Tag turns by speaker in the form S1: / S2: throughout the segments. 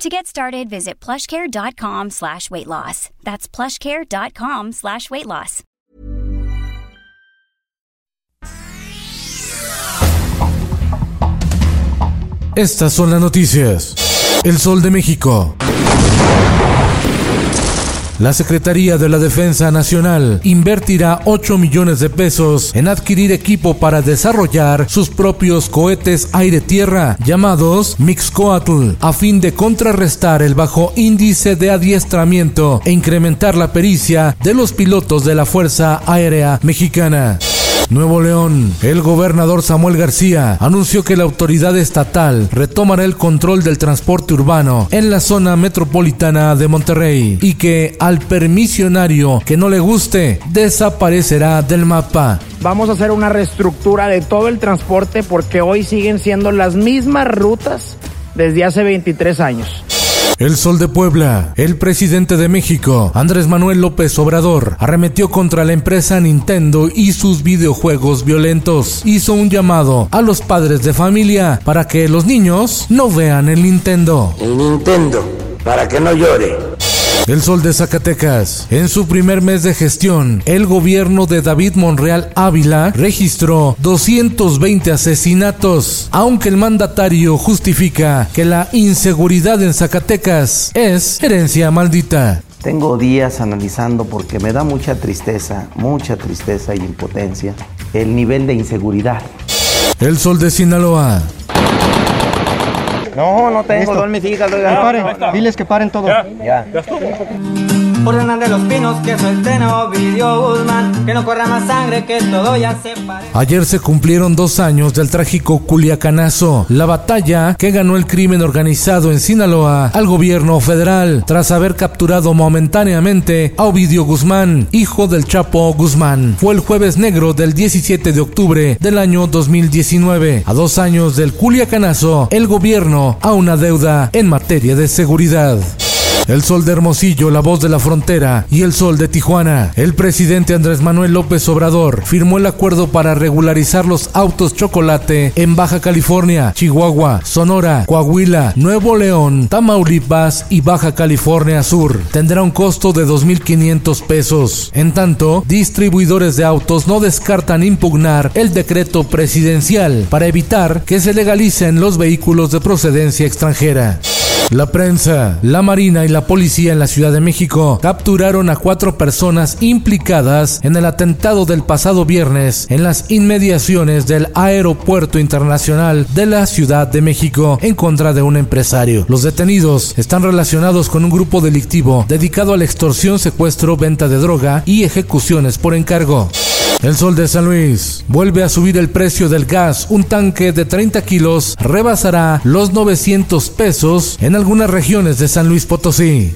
S1: To get started, visit plushcare.com slash weight loss. That's plushcare.com slash weight loss.
S2: Estas son las noticias. El Sol de México. La Secretaría de la Defensa Nacional invertirá 8 millones de pesos en adquirir equipo para desarrollar sus propios cohetes aire-tierra llamados Mixcoatl a fin de contrarrestar el bajo índice de adiestramiento e incrementar la pericia de los pilotos de la Fuerza Aérea Mexicana. Nuevo León, el gobernador Samuel García anunció que la autoridad estatal retomará el control del transporte urbano en la zona metropolitana de Monterrey y que al permisionario que no le guste desaparecerá del mapa.
S3: Vamos a hacer una reestructura de todo el transporte porque hoy siguen siendo las mismas rutas desde hace 23 años.
S2: El Sol de Puebla, el presidente de México, Andrés Manuel López Obrador, arremetió contra la empresa Nintendo y sus videojuegos violentos. Hizo un llamado a los padres de familia para que los niños no vean el Nintendo.
S4: El Nintendo, para que no llore.
S2: El Sol de Zacatecas. En su primer mes de gestión, el gobierno de David Monreal Ávila registró 220 asesinatos, aunque el mandatario justifica que la inseguridad en Zacatecas es herencia maldita.
S5: Tengo días analizando porque me da mucha tristeza, mucha tristeza y impotencia el nivel de inseguridad.
S2: El Sol de Sinaloa.
S3: No, no tengo, son mis hijas, oiga.
S6: Que paren, diles que paren todo.
S3: Ya.
S2: Ayer se cumplieron dos años del trágico Culiacanazo, la batalla que ganó el crimen organizado en Sinaloa al gobierno federal, tras haber capturado momentáneamente a Ovidio Guzmán, hijo del Chapo Guzmán. Fue el jueves negro del 17 de octubre del año 2019. A dos años del Culiacanazo, el gobierno a una deuda en materia de seguridad. El Sol de Hermosillo, la voz de la frontera, y el Sol de Tijuana. El presidente Andrés Manuel López Obrador firmó el acuerdo para regularizar los autos chocolate en Baja California, Chihuahua, Sonora, Coahuila, Nuevo León, Tamaulipas y Baja California Sur. Tendrá un costo de 2.500 pesos. En tanto, distribuidores de autos no descartan impugnar el decreto presidencial para evitar que se legalicen los vehículos de procedencia extranjera. La prensa, la Marina y la policía en la Ciudad de México capturaron a cuatro personas implicadas en el atentado del pasado viernes en las inmediaciones del Aeropuerto Internacional de la Ciudad de México en contra de un empresario. Los detenidos están relacionados con un grupo delictivo dedicado a la extorsión, secuestro, venta de droga y ejecuciones por encargo. El Sol de San Luis vuelve a subir el precio del gas. Un tanque de 30 kilos rebasará los 900 pesos en algunas regiones de San Luis Potosí.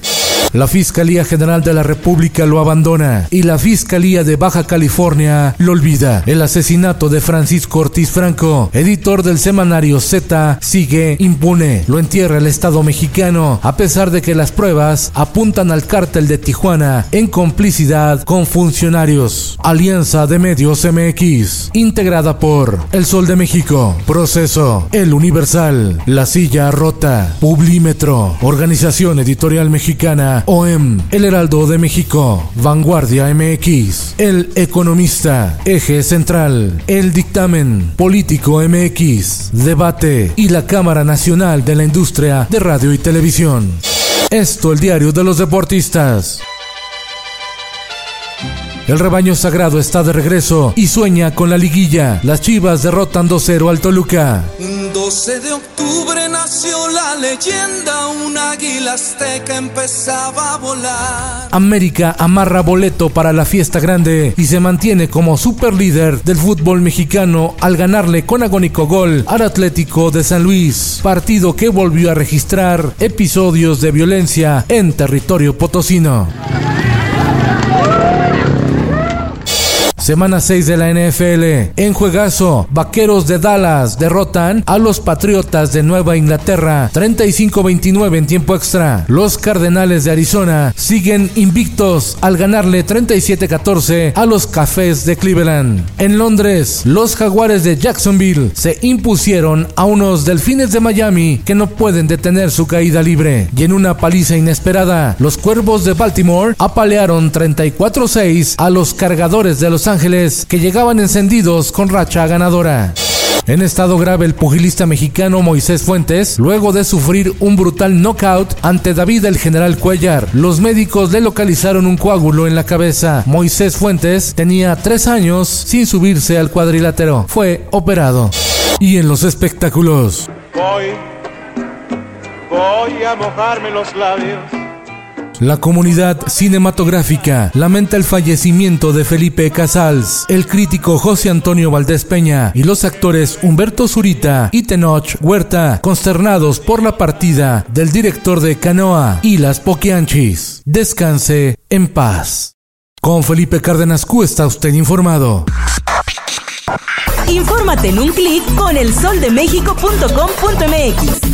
S2: La Fiscalía General de la República lo abandona y la Fiscalía de Baja California lo olvida. El asesinato de Francisco Ortiz Franco, editor del semanario Z, sigue impune. Lo entierra el Estado mexicano a pesar de que las pruebas apuntan al cártel de Tijuana en complicidad con funcionarios. Alianza de Medios MX, integrada por El Sol de México, Proceso, El Universal, La Silla Rota, Publímetro, Organización Editorial Mexicana, OEM, El Heraldo de México, Vanguardia MX, El Economista, Eje Central, El Dictamen, Político MX, Debate y la Cámara Nacional de la Industria de Radio y Televisión. Esto el diario de los deportistas. El rebaño sagrado está de regreso y sueña con la liguilla. Las Chivas derrotan 2-0 al Toluca.
S7: Un 12 de octubre nació la leyenda, un águila azteca empezaba a volar.
S2: América amarra boleto para la fiesta grande y se mantiene como superlíder del fútbol mexicano al ganarle con agónico gol al Atlético de San Luis, partido que volvió a registrar episodios de violencia en territorio potosino. Semana 6 de la NFL. En juegazo, Vaqueros de Dallas derrotan a los Patriotas de Nueva Inglaterra 35-29 en tiempo extra. Los Cardenales de Arizona siguen invictos al ganarle 37-14 a los Cafés de Cleveland. En Londres, los Jaguares de Jacksonville se impusieron a unos Delfines de Miami que no pueden detener su caída libre. Y en una paliza inesperada, los Cuervos de Baltimore apalearon 34-6 a los Cargadores de Los Ángeles que llegaban encendidos con racha ganadora. En estado grave el pugilista mexicano Moisés Fuentes, luego de sufrir un brutal knockout ante David el General Cuellar, los médicos le localizaron un coágulo en la cabeza. Moisés Fuentes tenía tres años sin subirse al cuadrilátero. Fue operado. Y en los espectáculos.
S6: Voy, voy a mojarme los labios
S2: la comunidad cinematográfica lamenta el fallecimiento de Felipe Casals, el crítico José Antonio Valdés Peña y los actores Humberto Zurita y Tenoch Huerta, consternados por la partida del director de Canoa y Las Poquianchis. Descanse en paz. Con Felipe Cárdenas Q está usted informado.
S8: Infórmate en un clic con elsoldemexico.com.mx.